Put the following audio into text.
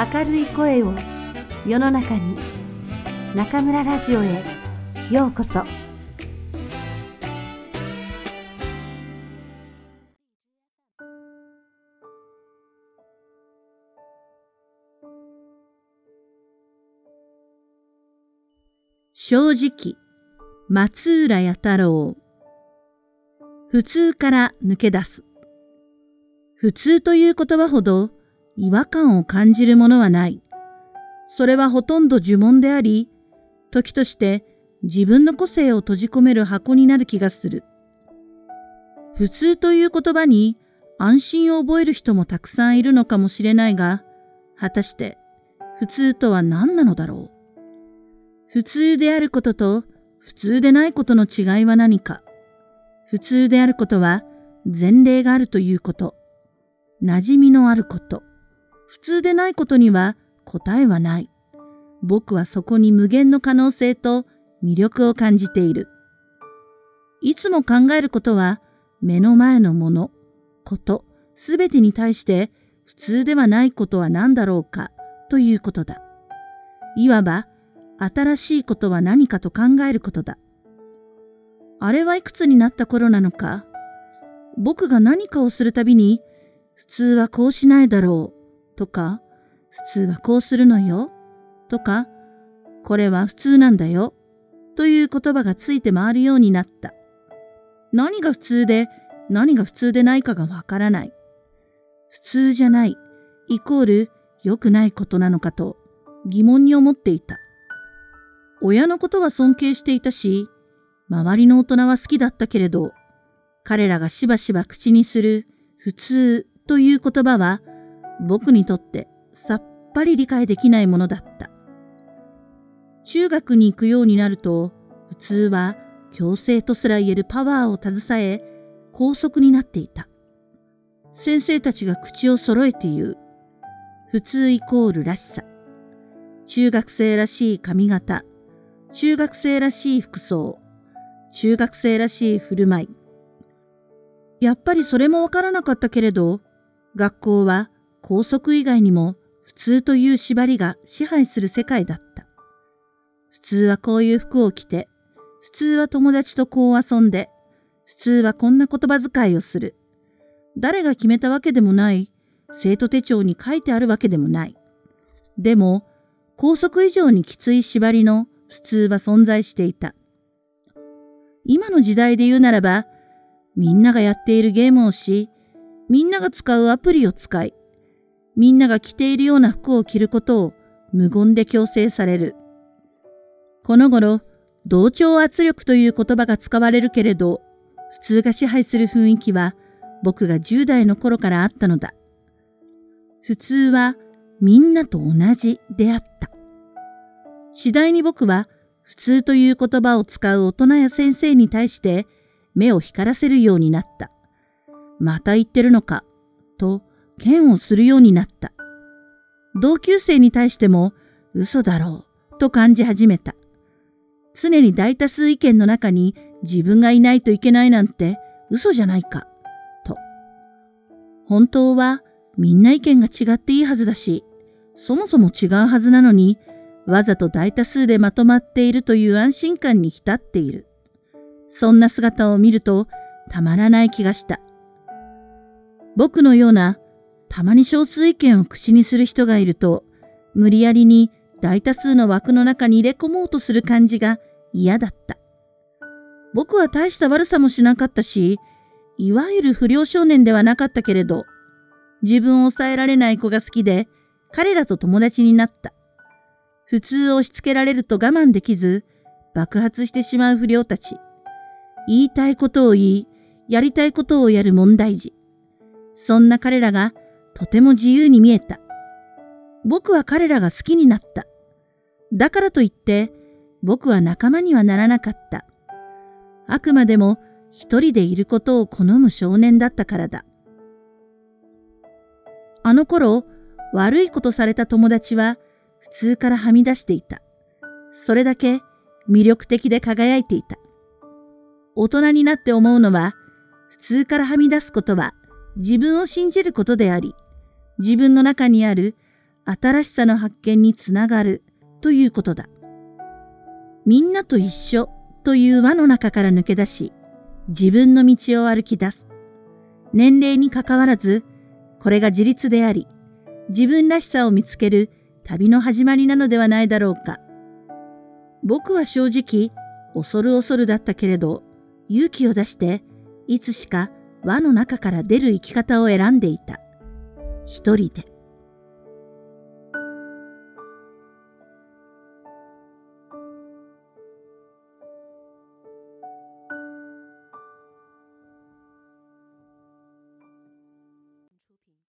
明るい声を世の中に中村ラジオへようこそ。正直松浦弥太郎。普通から抜け出す。普通という言葉ほど違和感を感じるものはない。それはほとんど呪文であり、時として自分の個性を閉じ込める箱になる気がする。普通という言葉に安心を覚える人もたくさんいるのかもしれないが、果たして普通とは何なのだろう。普通であることと普通でないことの違いは何か。普通であることは前例があるということ。馴染みのあること。普通でないことには答えはない。僕はそこに無限の可能性と魅力を感じている。いつも考えることは目の前のもの、こと、すべてに対して普通ではないことは何だろうかということだ。いわば新しいことは何かと考えることだ。あれはいくつになった頃なのか。僕が何かをするたびに普通はこうしないだろうとか、普通はこうするのよ、とか、これは普通なんだよ、という言葉がついて回るようになった。何が普通で何が普通でないかがわからない。普通じゃない、イコール良くないことなのかと疑問に思っていた。親のことは尊敬していたし、周りの大人は好きだったけれど、彼らがしばしば口にする普通という言葉は僕にとってさっぱり理解できないものだった。中学に行くようになると、普通は強制とすら言えるパワーを携え、高速になっていた。先生たちが口を揃えて言う。普通イコールらしさ。中学生らしい髪型。中学生らしい服装。中学生らしい振る舞い。やっぱりそれもわからなかったけれど、学校は校則以外にも普通という縛りが支配する世界だった。普通はこういう服を着て、普通は友達とこう遊んで、普通はこんな言葉遣いをする。誰が決めたわけでもない、生徒手帳に書いてあるわけでもない。でも、校則以上にきつい縛りの普通は存在していた。今の時代で言うならば、みんながやっているゲームをし、みんなが使うアプリを使い、みんなが着ているような服を着ることを無言で強制される。この頃、同調圧力という言葉が使われるけれど、普通が支配する雰囲気は僕が10代の頃からあったのだ。普通はみんなと同じであった。次第に僕は普通という言葉を使う大人や先生に対して目を光らせるようになった。また言ってるのか、と剣をするようになった。同級生に対しても嘘だろうと感じ始めた。常に大多数意見の中に自分がいないといけないなんて嘘じゃないか、と。本当はみんな意見が違っていいはずだし、そもそも違うはずなのに、わざと大多数でまとまっているという安心感に浸っている。そんな姿を見るとたまらない気がした。僕のようなたまに少数意見を口にする人がいると、無理やりに大多数の枠の中に入れ込もうとする感じが嫌だった。僕は大した悪さもしなかったし、いわゆる不良少年ではなかったけれど、自分を抑えられない子が好きで、彼らと友達になった。普通を押し付けられると我慢できず、爆発してしまう不良たち。言いたいことを言い、やりたいことをやる問題児。そんな彼らがとても自由に見えた。僕は彼らが好きになった。だからといって、僕は仲間にはならなかった。あくまでも一人でいることを好む少年だったからだ。あの頃、悪いことされた友達は普通からはみ出していた。それだけ魅力的で輝いていた。大人になって思うのは、普通からはみ出すことは自分を信じることであり、自分の中にある新しさの発見につながるということだ。みんなと一緒という輪の中から抜け出し、自分の道を歩き出す。年齢にかかわらず、これが自立であり、自分らしさを見つける旅の始まりなのではないだろうか。僕は正直、恐る恐るだったけれど、勇気を出して、いつしか輪の中から出る生き方を選んでいた。一人で。